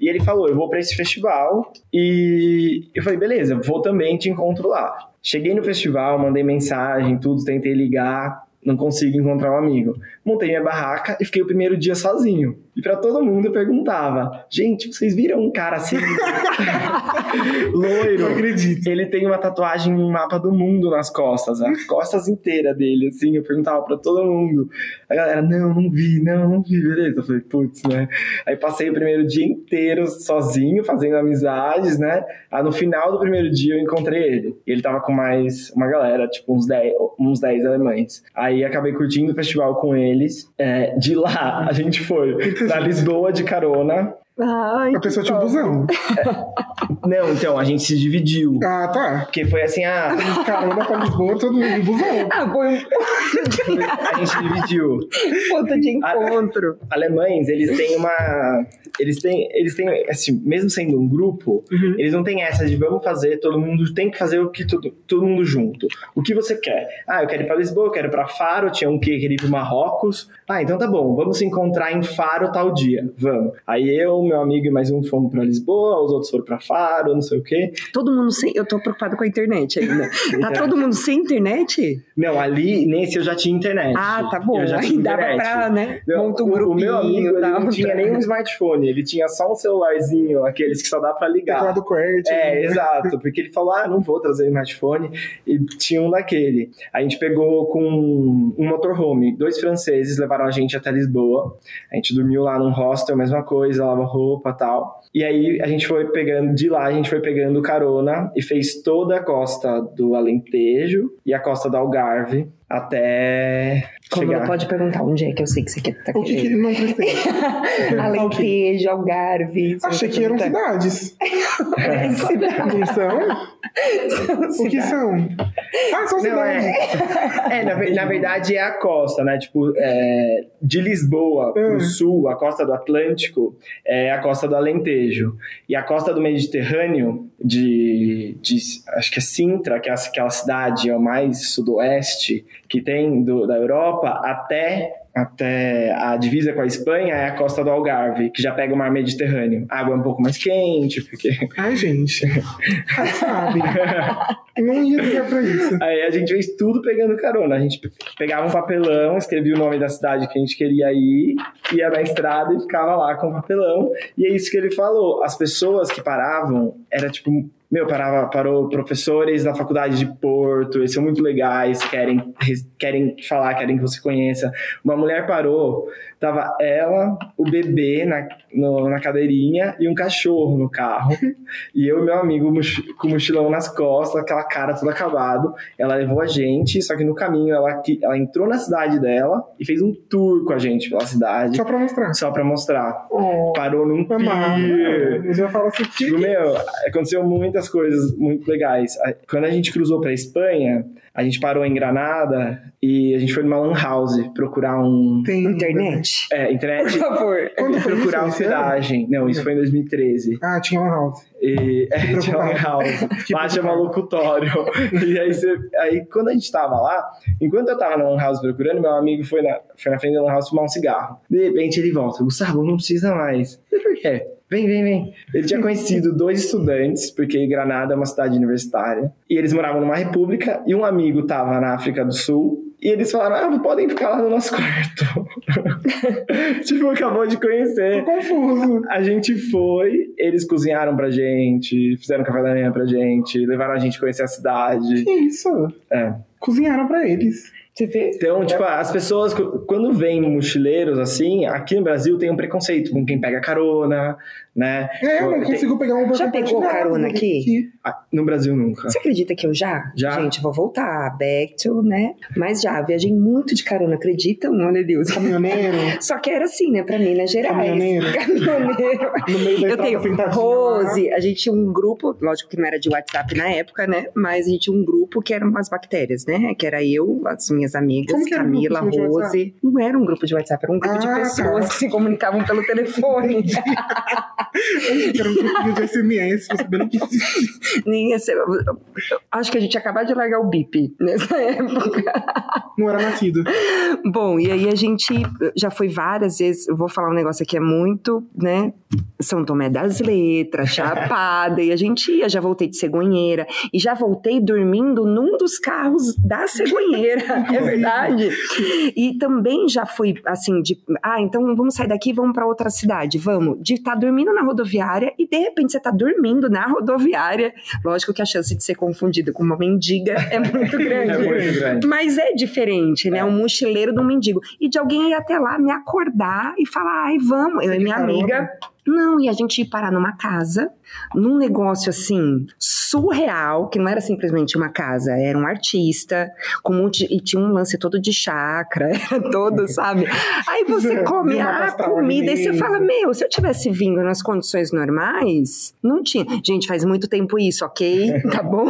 S3: E ele falou: Eu vou pra esse festival. E eu falei: Beleza, vou também, te encontro lá. Cheguei no festival, mandei mensagem, tudo, tentei ligar. Não consigo encontrar um amigo. Montei minha barraca e fiquei o primeiro dia sozinho. E pra todo mundo eu perguntava: Gente, vocês viram um cara assim? [laughs] loiro.
S2: Não acredito.
S3: Ele tem uma tatuagem em um mapa do mundo nas costas, as costas inteiras dele, assim. Eu perguntava pra todo mundo. A galera, não, não vi, não, não vi, beleza. Eu falei, putz, né? Aí passei o primeiro dia inteiro sozinho, fazendo amizades, né? Aí no final do primeiro dia eu encontrei ele. E ele tava com mais uma galera, tipo uns 10, uns 10 alemães. Aí acabei curtindo o festival com eles. É, de lá, a gente foi pra Lisboa de carona.
S1: Ai,
S2: A pessoa tinha um busão. [laughs]
S3: Não, então, a gente se dividiu.
S2: Ah, tá.
S3: Porque foi assim, ah,
S2: Carona pra Lisboa, todo mundo em busão.
S1: Ah, foi um
S3: a gente dividiu. [laughs]
S1: ponto de encontro.
S3: alemães, eles têm uma. Eles têm, eles têm, assim, mesmo sendo um grupo,
S2: Uhum.
S3: eles não têm essa de vamos fazer, todo mundo tem que fazer o que todo, todo mundo junto. O que você quer? Ah, eu quero ir pra Lisboa, eu quero ir pra Faro, tinha um que queria ir pro Marrocos. Ah, então tá bom, vamos se encontrar em Faro tal dia. Vamos. Aí eu, meu amigo e mais um fomos pra Lisboa, os outros foram pra Faro. não sei o quê.
S1: Todo mundo sem. Eu tô preocupado com a internet ainda. Tá [laughs] todo mundo sem internet?
S3: Não, ali, nesse eu já tinha internet.
S1: Ah, tá bom.
S3: Eu já tinha
S1: Aí dava pra, né?
S3: Não,
S1: Monta um
S3: o, meu amigo
S1: tal.
S3: não tinha nem um smartphone, ele tinha só um celularzinho, aqueles que só dá pra ligar.
S2: Teclado QWERTY.
S3: É, exato, porque ele falou: ah, não vou trazer smartphone, e tinha um daquele. A gente pegou com um motorhome, dois franceses levaram a gente até Lisboa, a gente dormiu lá num hostel, mesma coisa, lava roupa tal. E aí a gente foi pegando, de lá a gente foi pegando carona e fez toda a costa do Alentejo e a costa do Algarve até
S1: Como
S3: chegar.
S1: não pode perguntar onde é que eu sei que você quer tá
S2: O que que não prestei? [laughs]
S1: Alentejo, Algarve.
S2: Achei que eram
S1: perguntar.
S2: cidades.
S1: É [laughs] cidade.
S2: Não são?
S1: São
S2: O que são? Ah, são
S3: Não,
S2: cidades.
S3: é, é na, na verdade é a costa, né? Tipo, é, de Lisboa pro
S2: Hum.
S3: sul, a costa do Atlântico, é a costa do Alentejo. E a costa do Mediterrâneo, de, de acho que é Sintra, que é aquela cidade ó, mais sudoeste que tem do- da Europa, até até a divisa com a Espanha é a costa do Algarve, que já pega o mar Mediterrâneo. A água é um pouco mais quente, porque
S2: Ai, gente. [laughs] Ah, sabe? Não ia ligar pra isso.
S3: Aí a gente fez tudo pegando carona. A gente pegava um papelão, escrevia o nome da cidade que a gente queria ir, ia na estrada e ficava lá com o papelão. E é isso que ele falou. As pessoas que paravam, era tipo. Meu, parava, parou professores da faculdade de Porto, eles são muito legais, querem, querem falar, querem que você conheça. Uma mulher parou, tava ela, o bebê na, no- na cadeirinha e um cachorro no carro. [laughs] E eu e meu amigo com o mochilão nas costas, aquela cara toda acabado. Ela levou a gente, só que no caminho ela, ela entrou na cidade dela e fez um tour com a gente pela cidade,
S2: Só pra mostrar.
S3: só pra mostrar.
S2: Oh,
S3: Parou num pier.
S2: Eu já falo assim,
S3: Tipo, meu, aconteceu muitas coisas muito legais. Quando a gente cruzou pra Espanha, a gente parou em Granada e a gente foi numa lan house procurar um...
S2: tem...
S1: Internet.
S3: É,
S1: Por
S3: internet...
S1: favor.
S2: Quando foi
S3: procurar
S2: isso?
S3: Hospedagem. Não, isso foi em 2013.
S2: Ah, tinha uma house.
S3: E é, tinha uma
S2: preocupado.
S3: house. Lá chama locutório. E aí, você- aí, quando a gente tava lá, enquanto eu tava na Lan House procurando, meu amigo foi na, foi na frente da Lan House fumar um cigarro. De repente ele volta: Gustavo, não precisa mais. Por quê? Vem, vem, vem. Ele tinha conhecido dois estudantes, porque Granada é uma cidade universitária, e eles moravam numa república, e um amigo tava na África do Sul, e eles falaram: ah, podem ficar lá no nosso quarto. [laughs] tipo, acabou de
S2: Tô
S3: conhecer.
S2: confuso.
S3: A gente foi, eles cozinharam pra gente, fizeram café da manhã pra gente, levaram a gente a conhecer a cidade.
S2: Que isso?
S3: É.
S2: Cozinharam pra eles.
S3: Então, tipo, as pessoas, quando vêm mochileiros assim, aqui no Brasil tem um preconceito com quem pega carona, né?
S2: É, eu não consigo pegar um Uber
S1: Já pegou carona aqui?
S3: Ah, No Brasil nunca.
S1: Você acredita que eu já?
S3: Já.
S1: Gente, vou voltar. Back to, né? Mas já, viajei muito de carona, acreditam? Olha Deus.
S2: Caminhoneiro. [laughs]
S1: Só que era assim, né? Pra Minas Gerais.
S2: Caminhoneiro.
S1: Caminhoneiro. [laughs]
S2: No meio da
S1: Eu tenho
S2: sentadinho lá.
S1: Rose, a gente tinha um grupo, lógico que não era de WhatsApp na época, né? Mas a gente tinha um grupo que eram umas bactérias, né? Que era eu, as minhas amigas,
S2: Como
S1: Camila,
S2: de
S1: Rose. Não era um grupo de WhatsApp, era um grupo de
S2: Ah,
S1: pessoas
S2: tá.
S1: que se comunicavam pelo telefone. [laughs]
S2: Era um grupinho de SMS, sabendo que
S1: Nem esse- eu- eu- Acho que a gente ia acabar de largar o bip nessa época.
S2: não era nascido.
S1: Bom, e aí a gente já foi várias vezes, eu vou falar um negócio aqui, é muito, né? São Tomé das Letras, Chapada, e a gente ia, já voltei de cegonheira, e já voltei dormindo num dos carros da cegonheira, é verdade. E também já fui, assim, de, ah, então vamos sair daqui e vamos pra outra cidade, vamos. De estar dormindo na rodoviária e de repente você tá dormindo na rodoviária. Lógico que a chance de ser confundido com uma mendiga é muito grande. [laughs]
S3: É muito grande.
S1: Mas é diferente, né?
S3: É.
S1: Um mochileiro de um mendigo. E de alguém ir até lá me acordar e falar, ai, vamos. Eu e minha amiga. Não, e a gente ir parar numa casa, num negócio assim, surreal, que não era simplesmente uma casa, era um artista, com um e tinha um lance todo de chakra, [laughs] era todo, sabe? Aí você [laughs] come a comida e você fala, meu, se eu tivesse vindo nas condições normais, não tinha. Gente, faz muito tempo isso, ok? [laughs] Tá bom?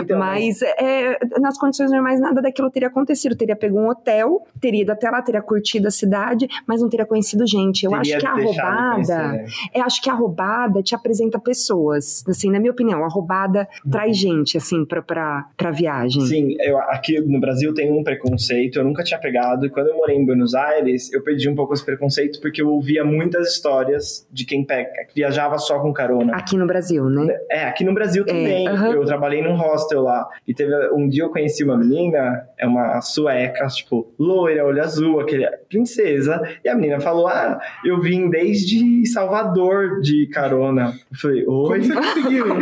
S3: Então,
S1: Mas é, nas condições normais nada daquilo teria acontecido. Teria pego um hotel, teria ido até lá, teria curtido a cidade, mas não teria conhecido gente. Eu acho que a roubada.
S3: É.
S1: Eu acho que a roubada te apresenta pessoas. Assim, na minha opinião, a roubada traz gente, assim, pra, pra, pra viagem.
S3: Sim, eu, aqui no Brasil tem um preconceito, eu nunca tinha pegado, e quando eu morei em Buenos Aires, eu perdi um pouco esse preconceito, porque eu ouvia muitas histórias de quem pega, que viajava só com carona.
S1: Aqui no Brasil, né?
S3: É, aqui no Brasil também.
S1: aham.
S3: Eu trabalhei num hostel lá. E teve um dia eu conheci uma menina, é uma sueca, tipo, loira, olho azul, aquele princesa. E a menina falou: Ah, eu vim desde Salvador de carona. Eu falei,
S2: Como
S3: oi.
S2: você conseguiu? [laughs]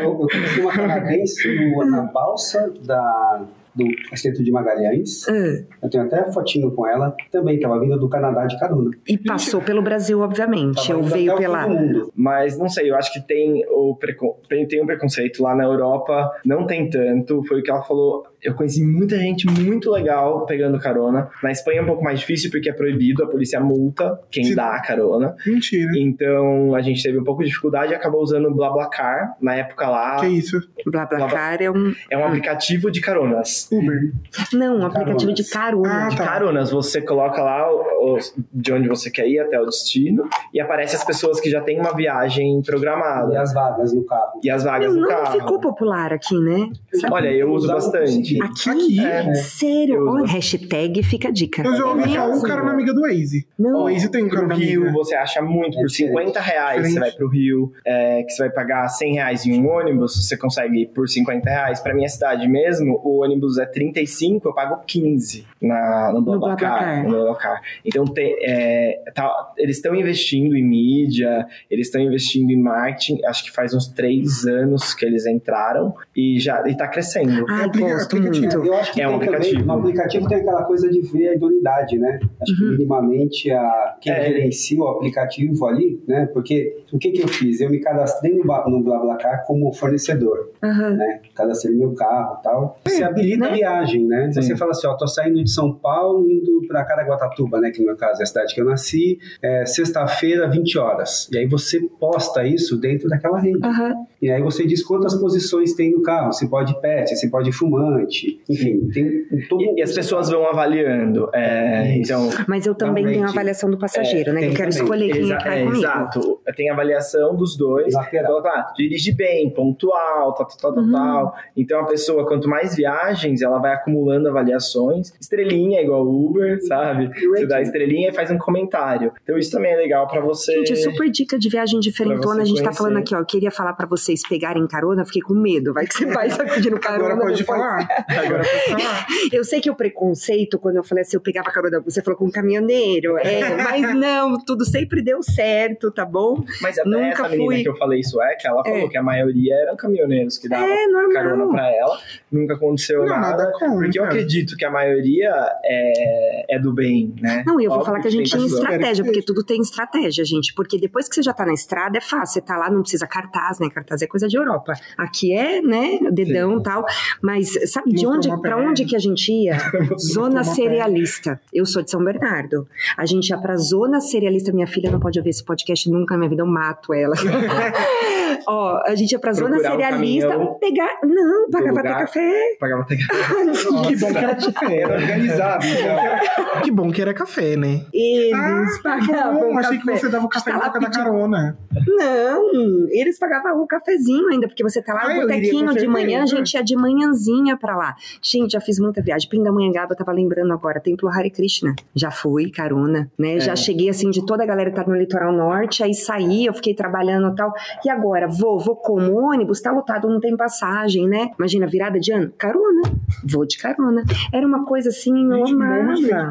S4: Eu, eu conheci uma canadense na balsa da, do Estreito de Magalhães.
S1: Ah,
S4: Eu tenho até fotinho com ela. Também estava vindo do Canadá de carona.
S1: E passou pelo Brasil, obviamente.
S4: Tava
S1: Eu veio pela.
S3: Mas não sei, eu acho que tem o precon... tem, tem um preconceito lá na Europa, não tem tanto. Foi o que ela falou. Eu conheci muita gente muito legal pegando carona. Na Espanha é um pouco mais difícil porque é proibido, a polícia multa quem
S2: Sim.
S3: dá a carona.
S2: Mentira.
S3: Então a gente teve um pouco de dificuldade e acabou usando o BlaBlaCar. Na época lá,
S2: Que isso?
S1: BlaBlaCar é um.
S3: é um aplicativo de caronas.
S2: Uber.
S1: Não, um aplicativo de carona.
S2: Ah,
S3: De
S2: tá.
S3: caronas, você coloca lá o- de onde você quer ir até o destino e aparece as pessoas que já têm uma viagem
S4: E
S3: programada.
S4: as vagas no carro.
S3: E as vagas
S1: Não,
S3: no
S1: não
S3: carro.
S1: ficou popular aqui, né? Sabe?
S3: Olha, eu uso bastante.
S1: Aqui?
S2: Aqui?
S3: É.
S1: Sério?
S3: Eu
S1: Olha,
S3: bastante.
S1: hashtag fica a dica.
S2: Eu já ouvi
S1: É
S2: falar
S1: mesmo?
S2: cara na amiga do Waze.
S1: Não.
S2: O Waze tem um cara
S3: Rio,
S2: amiga.
S3: você acha muito.
S4: É
S3: Por
S4: diferente.
S3: 50 reais você vai pro Rio, é, que você vai pagar 100 reais em um ônibus, você consegue ir por 50 reais. Pra minha cidade mesmo, o ônibus é 35, eu pago 15 na, no BlaBlaCar. No BlaBlaCar. Então, tem, é, tá- eles estão investindo em mídia, eles estão investindo em marketing. Acho que faz uns três anos que eles entraram e já e tá crescendo.
S1: Ai,
S2: Aplica-
S1: gosto
S2: aplicativo.
S4: Eu acho que
S3: É um
S4: tem também,
S3: aplicativo.
S4: no aplicativo tem aquela coisa de ver a idoneidade, né? Acho que minimamente a, quem
S3: É.
S4: gerencia o aplicativo ali, né? Porque o que, que eu fiz? Eu me cadastrei no, no BlaBlaCar como fornecedor,
S1: Aham.
S4: né? Cadastrei meu carro e tal. Você habilita
S1: né?
S4: a viagem, né?
S3: Sim.
S4: Você fala assim, ó, tô saindo de São Paulo, indo para Caraguatatuba, né? Que no meu caso é a cidade que eu nasci, é, sexta-feira, 20 horas. E aí você posta isso dentro daquela rede.
S1: Aham.
S4: E aí você diz quantas posições tem no carro. Se pode pet, se pode fumante. Enfim, tem todo
S3: E, e as pessoas vão avaliando. é, então,
S1: Mas eu também tenho a avaliação do passageiro,
S4: É,
S1: né? Que eu
S4: tem
S1: quero
S4: também.
S1: escolher quem é
S3: Exa-
S1: que vai
S3: é,
S1: comigo.
S3: Exato. Tem avaliação dos dois. Coloca lá, dirige bem, pontual, tal, tal, tal,
S1: Uhum.
S3: tal. Então a pessoa, quanto mais viagens, ela vai acumulando avaliações. Estrelinha, igual Uber, sabe? Você dá estrelinha e faz um comentário. Então isso também é legal pra você.
S1: Gente, super dica de viagem diferentona. A gente tá
S3: conhecer.
S1: falando aqui, ó. Eu queria falar pra vocês pegarem carona, fiquei com medo. Vai que você [laughs] vai tá pedindo carona.
S2: Agora pode
S1: depois-
S2: falar. Agora. [laughs]
S1: Eu sei que o preconceito, quando eu falei assim, eu pegava carona, você falou com um caminhoneiro. É, mas [laughs] não, tudo sempre deu certo, tá bom?
S3: Mas até
S1: Nunca
S3: essa menina
S1: fui.
S3: que eu falei sueca, ela falou
S1: É.
S3: que a maioria eram caminhoneiros que davam
S1: É,
S3: carona pra ela. Nunca aconteceu
S2: Não,
S3: nada.
S2: nada
S3: porque eu acredito que a maioria é, é do bem, né?
S1: Não, e eu vou
S3: Óbvio
S1: falar que a gente tinha estratégia,
S2: que
S1: porque tudo tem estratégia, gente. Porque depois que você já tá na estrada, é fácil. Você tá lá, não precisa cartaz, né? Cartaz é coisa de Europa. Aqui é, né, dedão e tal. Mas sabe de onde,
S2: perna.
S1: onde que a gente ia? [laughs] Zona cerealista. Eu sou de São Bernardo. A gente ia pra zona cerealista. Minha filha não pode ouvir esse podcast nunca na minha vida, eu mato ela. [laughs] Ó, a gente ia pra zona
S3: Procurar um
S1: cerealista,
S3: caminhão
S1: pegar. Não, pagava até café.
S3: Pagava até [laughs]
S2: Que bom que era café.
S4: Era organizado. então.
S2: Que bom que era café, né?
S1: Eles
S2: Ah,
S1: pagavam
S2: bom, achei que
S1: café.
S2: você dava o café
S1: Tá
S2: na
S1: lá
S2: troca da carona.
S1: Não, eles pagavam o cafezinho ainda, porque você tá lá
S2: Ah,
S1: no
S2: iria
S1: botequinho de manhã, a gente ia de manhãzinha pra lá. Gente, já fiz muita viagem. Pindamonhangaba, eu tava lembrando agora, Templo Hare Krishna. Já fui, carona, né?
S3: É.
S1: Já cheguei assim, de toda a galera que tá no litoral norte, aí saí, eu fiquei trabalhando e tal. E agora, vou, vou como ônibus, tá lotado, não tem passagem, né? Imagina, virada de ano, carona. Vou de carona. Era uma coisa assim, eu
S2: Gente,
S1: amava.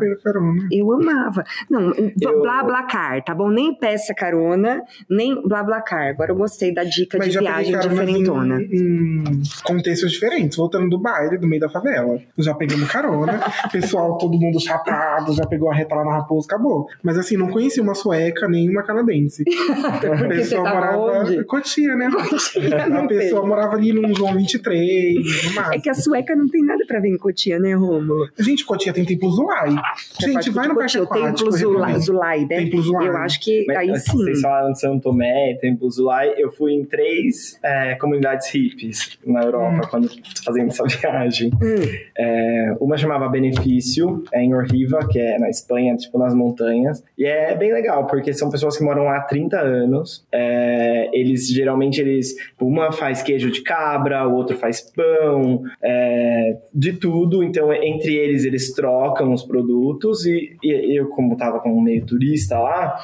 S1: Eu amava. Não,
S3: Eu-
S1: blá blá car, tá bom? Nem peça carona, nem blá blá car. Agora eu gostei da dica
S2: Mas
S1: de viagem
S2: caronas
S1: diferentona.
S2: em, em contextos diferentes. Voltando do baile, do meio da favela. Já pegamos carona. [laughs] pessoal, todo mundo chapado, já pegou a reta lá na Raposa, acabou. Mas assim, não conheci uma sueca nem uma canadense. [laughs] O
S1: Porque você tava onde?
S2: Cotia, Né? [laughs] a pessoa morava ali num João 23, no máximo.
S1: É que a sueca não tem nada pra ver em Cotia, né, Rômulo?
S2: Gente, Cotia tem templos do Lai. Gente, vai no
S1: Cotia,
S2: Aquático.
S1: Templo Zulai. Zulai, né?
S2: Templo Zulai.
S1: Eu acho que
S3: Mas,
S1: aí
S3: assim,
S1: sim.
S3: Vocês falaram de São Tomé, Templo Zulai. Eu fui em três é, comunidades hippies na Europa quando fazendo essa [laughs] viagem.
S1: Hum,
S3: É, uma chamava Benefício, é em Orriva, que é na Espanha, tipo nas montanhas. E é bem legal, porque são pessoas que moram lá há 30 anos. É, eles geralmente eles. Uma faz queijo de cabra, o outro faz pão, é, de tudo. Então, entre eles, eles trocam os produtos. E, e eu, como tava como meio turista lá,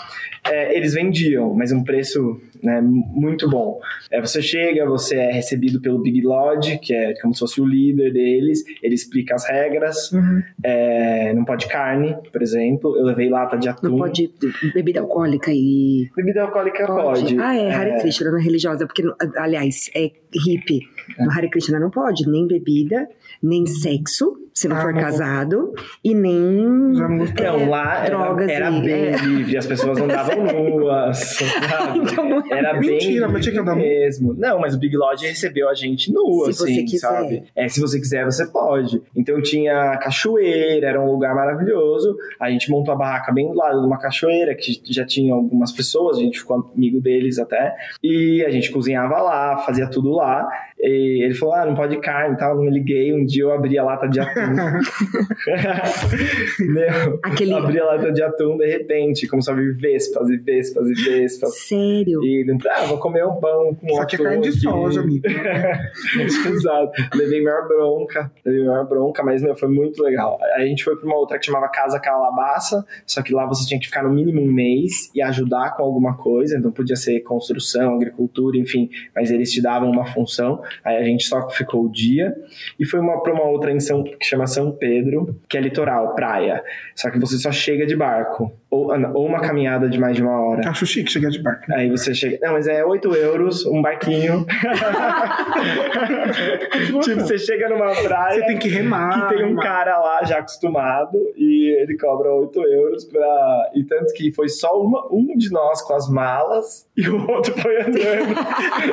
S3: é, eles vendiam, mas um preço né, muito bom. É, você chega, você é recebido pelo Big Lodge, que é como se fosse o líder deles, ele explica as regras,
S1: uhum.
S3: é, não pode carne, por exemplo, eu levei lata de atum.
S1: Não pode bebida alcoólica e.
S3: Bebida alcoólica pode.
S1: Ah, é, Hare Krishna, não é religiosa, porque, aliás, é hippie. No Hare Krishna não pode nem bebida, nem sexo, se não
S2: Ah,
S1: for
S2: não
S1: casado, e nem.
S2: Gostei.
S3: Não, lá era,
S1: drogas
S3: era
S1: e-
S3: bem
S1: é.
S3: livre, as pessoas andavam [laughs] nuas? [laughs]
S1: Então não é
S3: Era bem
S2: Mentira, mas tinha que andar
S3: mesmo. Não, mas o Big Lodge recebeu a gente nua,
S1: Se você
S3: assim,
S1: quiser.
S3: sabe? É, se você quiser, você pode. Então tinha cachoeira, era um lugar maravilhoso. A gente montou a barraca bem do lado de uma cachoeira, que já tinha algumas pessoas, a gente ficou amigo deles até. E a gente cozinhava lá, fazia tudo lá. E ele falou, ah, não pode carne e tal. Eu me liguei, um dia eu abri a lata de atum. [laughs] Meu,
S1: Aquele.
S3: abri a lata de atum, de repente, começou a vir vespas e vespas e vespas.
S1: Sério.
S3: E ah, vou comer um pão com
S2: Isso aqui é
S3: atum
S2: carne de soja, amigo. [laughs]
S3: Exato. Levei maior bronca, levei maior bronca, mas meu, foi muito legal. Aí a gente foi pra uma outra que chamava Casa Calabaça, só que lá você tinha que ficar no mínimo um mês e ajudar com alguma coisa, então podia ser construção, agricultura, enfim, mas eles te davam uma função. Aí a gente só ficou o dia e foi uma, pra uma outra em São, que chama São Pedro, que é litoral, praia. Só que você só chega de barco, ou, ou uma caminhada de mais de uma hora.
S2: Acho chique chegar de barco.
S3: Aí você chega. Não, mas é 8 euros, um barquinho. [laughs] tipo, você chega numa praia.
S2: Você tem que remar.
S3: Que tem um cara lá já acostumado e ele cobra 8 euros pra. E tanto que foi só uma, um de nós com as malas e o outro foi andando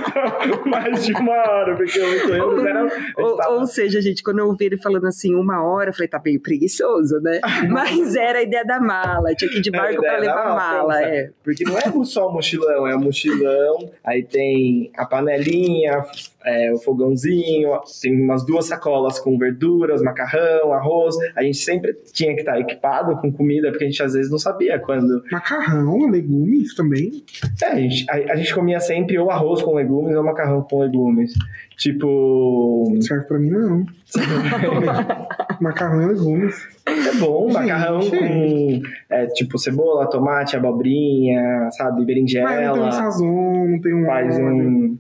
S3: [laughs] mais de uma hora, porque 8 euros era. a gente
S1: Ou,
S3: tava-
S1: ou seja, gente, quando eu ouvi ele falando assim uma hora, eu falei, tá meio preguiçoso, né? [laughs] Mas era a ideia da mala, tinha que ir de
S3: a
S1: barco pra levar
S3: mala,
S1: mala. É.
S3: Porque não é só o mochilão, é o mochilão, aí tem a panelinha, é, o fogãozinho, tem umas duas sacolas com verduras, macarrão, arroz. A gente sempre tinha que estar equipado com comida, porque a gente às vezes não sabia quando.
S2: Macarrão, legumes também.
S3: É, a gente, a, a gente comia sempre ou arroz com legumes ou macarrão com legumes. Tipo.
S2: Serve pra mim, não. [laughs] Macarrão e legumes.
S3: É bom,
S2: Gente.
S3: macarrão com é, tipo cebola, tomate, abobrinha, sabe,
S2: Mas não tem um
S3: berinjela.
S2: sazon, não tem um
S3: Faz um.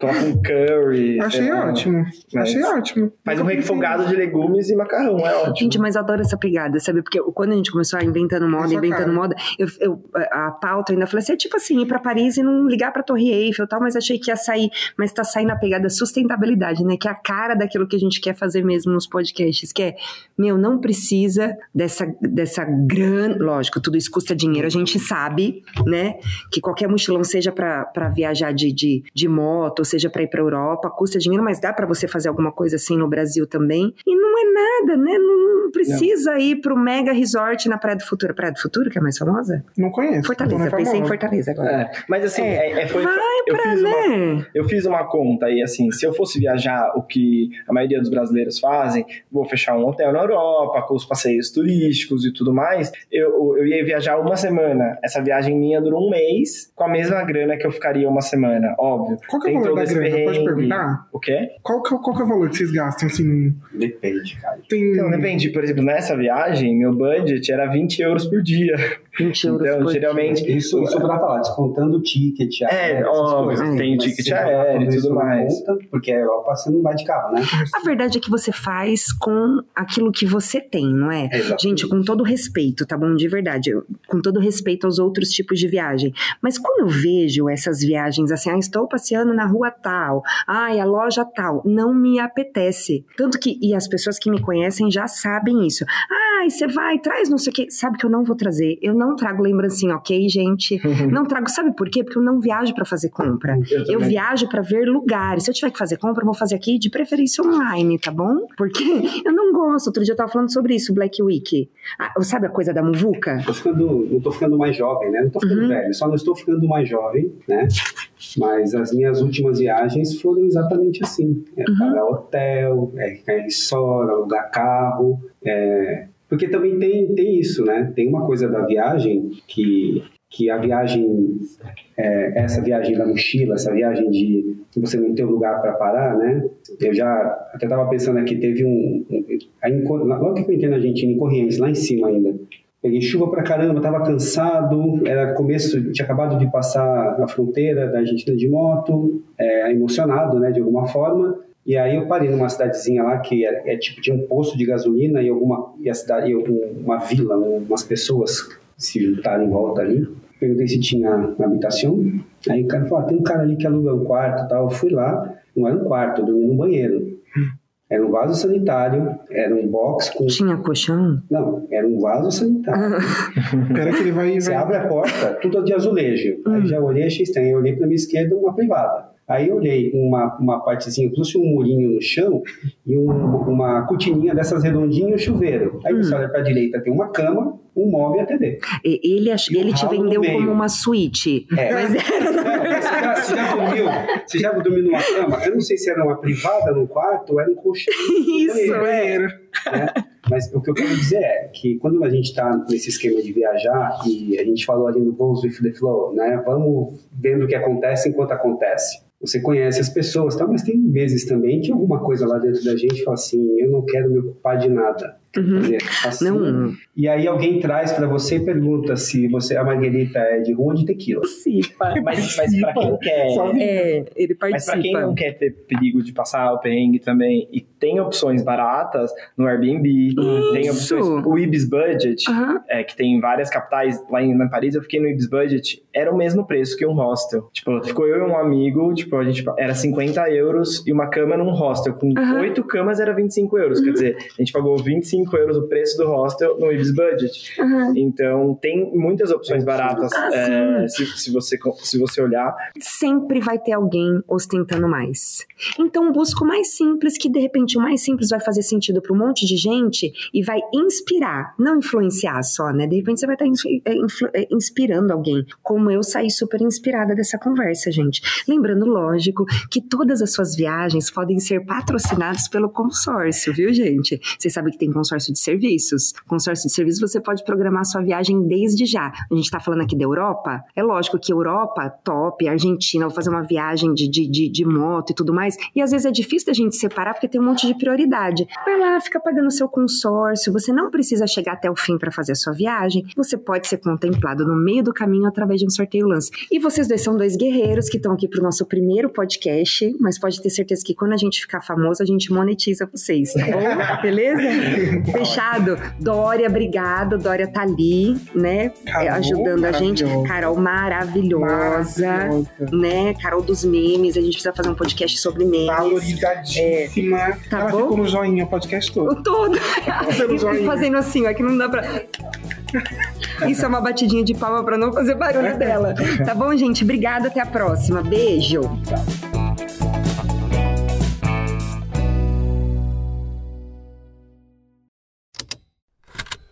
S3: Coloca um curry. [laughs]
S2: Achei ótimo.
S3: Mas
S2: Achei ótimo.
S3: Faz um refogado de legumes e macarrão, é ótimo.
S1: Gente, mas eu adoro essa pegada, sabe? Porque quando a gente começou a inventando moda, inventando
S2: cara.
S1: moda, eu, eu- a pauta ainda falei assim, é tipo assim, ir pra Paris e não ligar pra Torre Eiffel e tal, mas achei que ia sair, mas tá saindo a pegada sustentabilidade, né? Que é a cara daquilo que a gente quer fazer mesmo nos podcasts, que é, meu, não precisa dessa, dessa grana, lógico, tudo isso custa dinheiro, a gente sabe, né? Que qualquer mochilão, seja pra pra viajar de, de, de moto, seja pra ir pra Europa, custa dinheiro, mas dá pra você fazer alguma coisa assim no Brasil também. E não é nada, né? Não, não precisa ir pro mega resort na Praia do Futuro. Praia do Futuro, que é a mais famosa?
S2: Não conheço.
S1: Fortaleza,
S2: não é
S1: pensei em. Fortaleza agora.
S3: É, mas assim,
S1: É.
S3: é, é, foi,
S1: Vai
S3: eu,
S1: pra,
S3: fiz uma,
S1: né?
S3: eu fiz uma conta aí, assim, se eu fosse viajar o que a maioria dos brasileiros fazem, vou fechar um hotel na Europa, com os passeios turísticos e tudo mais, eu, eu ia viajar uma semana. Essa viagem minha durou um mês, com a mesma grana que eu ficaria uma semana, óbvio.
S2: Qual que é o valor da grana? Pode perguntar?
S3: O quê?
S2: Qual que, é- qual que é o valor que vocês gastam, assim?
S4: Depende, cara.
S2: Tem...
S3: Então, depende. Por exemplo, nessa viagem, meu budget era 20 euros por dia.
S1: 20 euros
S3: Então,
S1: por
S3: geralmente.
S4: Isso, isso dá pra lá, descontando o ticket,
S3: É, óbvio,
S4: coisas.
S3: tem o ticket aéreo e
S4: isso
S3: tudo mais.
S4: conta, porque a Europa você não vai de carro, né?
S1: A verdade é que você faz com aquilo que você tem, não é?
S4: Exatamente.
S1: Gente, com todo respeito, tá bom? De verdade, eu- com todo respeito aos outros tipos de viagem. Mas quando eu vejo essas viagens assim, ah, estou passeando na rua tal, ai, a loja tal, não me apetece. Tanto que, e as pessoas que me conhecem já sabem isso. vai, você vai, traz não sei o quê. Sabe que eu não vou trazer. Eu não trago lembrancinha, ok, gente? [laughs] não trago, sabe por quê? Porque eu não viajo para fazer compra.
S3: Eu
S1: Eu viajo para ver lugares. Se eu tiver que fazer compra, eu vou fazer aqui de preferência online, tá bom? Porque [laughs] eu não gosto. Outro dia eu tava falando sobre isso, Black Week. Ah, sabe a coisa da muvuca?
S4: Tô ficando, não tô ficando mais jovem, né? Não tô ficando
S1: Uhum.
S4: velho, só não estou ficando mais jovem, né? Mas as minhas últimas viagens foram exatamente assim: é
S1: Uhum.
S4: pagar hotel, é ficar em resort, alugar carro. É, Porque também tem, tem isso, né? Tem uma coisa da viagem que, que a viagem, é, essa viagem da mochila, essa viagem de você não um lugar para parar, né? Eu já até estava pensando aqui, teve um. um logo que eu entrei na Argentina, em Corrientes, lá em cima ainda. Peguei chuva pra caramba, tava cansado, era começo, tinha acabado de passar a fronteira da Argentina de moto, é, emocionado, né, de alguma forma. E aí eu parei numa cidadezinha lá que é, é tipo tinha um posto de gasolina e alguma e a cidade e um- uma vila, um- umas pessoas se juntaram em volta ali. Perguntei se tinha habitação. Aí o cara falou: ah, tem um cara ali que aluga um quarto, e tal. Eu fui lá, não era um quarto, eu dormi no banheiro. Era um vaso sanitário, era um box com
S1: Tinha colchão?
S4: não, era um vaso sanitário. [laughs]
S2: Pera que ele vai.
S4: Você
S2: vai...
S4: abre a porta, tudo de azulejo. Aí já olhei, achei estranho. Eu olhei para minha esquerda, uma privada. Aí eu olhei uma, uma partezinha, trouxe um murinho no chão e um- uma cortininha dessas redondinhas e um chuveiro. Aí você olha para a direita, tem uma cama, um móvel e a TV.
S1: E- Ele, ach- ele te
S4: no
S1: vendeu como uma suíte.
S4: É.
S1: Mas era
S4: Não, você, já, você já dormiu? Você já dormiu numa cama? Eu não sei se era uma privada num quarto ou era um colchão. no [laughs]
S1: Isso,
S4: banheiro.
S2: Banheiro.
S4: né? Mas o que eu quero dizer é que quando a gente está nesse esquema de viajar e a gente falou ali no Goes with the Flow, né? Vamos vendo o que acontece enquanto acontece. Você conhece as pessoas, tá? mas tem vezes também que alguma coisa lá dentro da gente fala assim: eu não quero me ocupar de nada. Quer dizer, assim,
S1: Não.
S4: E aí alguém traz para você e pergunta se você a marguerita é de rum ou de tequila.
S1: participa. [laughs]
S3: Mas, mas pra quem quer.
S2: Sozinho.
S1: É, ele
S3: Mas pra quem
S1: participa.
S3: não quer ter perigo de passar o perrengue também e tem opções baratas no Airbnb, tem opções. O Ibis Budget,
S1: Aham.
S3: é, que tem em várias capitais, lá em, em Paris eu fiquei no Ibis Budget, era o mesmo preço que um hostel. Tipo, ficou eu e um amigo, tipo, a gente era 50 euros e uma cama num hostel. Com oito camas era 25 euros. Quer dizer, a gente pagou 25 euros o preço do hostel no Ibis Budget.
S1: Aham.
S3: Então, tem muitas opções baratas
S1: Ah,
S3: é, se, se, você, se você olhar.
S1: Sempre vai ter alguém ostentando mais. Então busca o mais simples, que de repente o mais simples vai fazer sentido para um monte de gente e vai inspirar, não influenciar só, né? De repente você vai estar influ- é, é, inspirando alguém. Como eu saí super inspirada dessa conversa, gente. Lembrando, lógico, que todas as suas viagens podem ser patrocinadas pelo consórcio, viu, gente? Vocês sabem que tem consórcio de serviços. Consórcio de serviços você pode programar sua viagem desde já. A gente tá falando aqui da Europa. É lógico que Europa, top, Argentina, vou fazer uma viagem de, de, de, de moto e tudo mais. E às vezes é difícil da gente separar porque tem um monte de prioridade. Vai lá, fica pagando o seu consórcio. Você não precisa chegar até o fim para fazer a sua viagem. Você pode ser contemplado no meio do caminho através de um sorteio lance. E vocês dois são dois guerreiros que estão aqui pro nosso primeiro podcast, mas pode ter certeza que quando a gente ficar famoso, a gente monetiza vocês, tá bom? [laughs] Beleza? Fechado. Dória, obrigado. Dória tá ali, né?
S2: Carol,
S1: é, ajudando a gente. Carol maravilhosa,
S2: Maravilhosa.
S1: né? Carol dos memes. A gente precisa fazer um podcast sobre memes.
S2: Valorizadíssima.
S1: Tá
S2: Ela
S1: bom?
S2: ficou no joinha o podcast todo.
S1: O todo. [laughs] Fazendo assim, ó, que não dá pra. Isso é uma batidinha de palma pra não fazer barulho dela. Tá bom, gente? Obrigada, até a próxima. Beijo.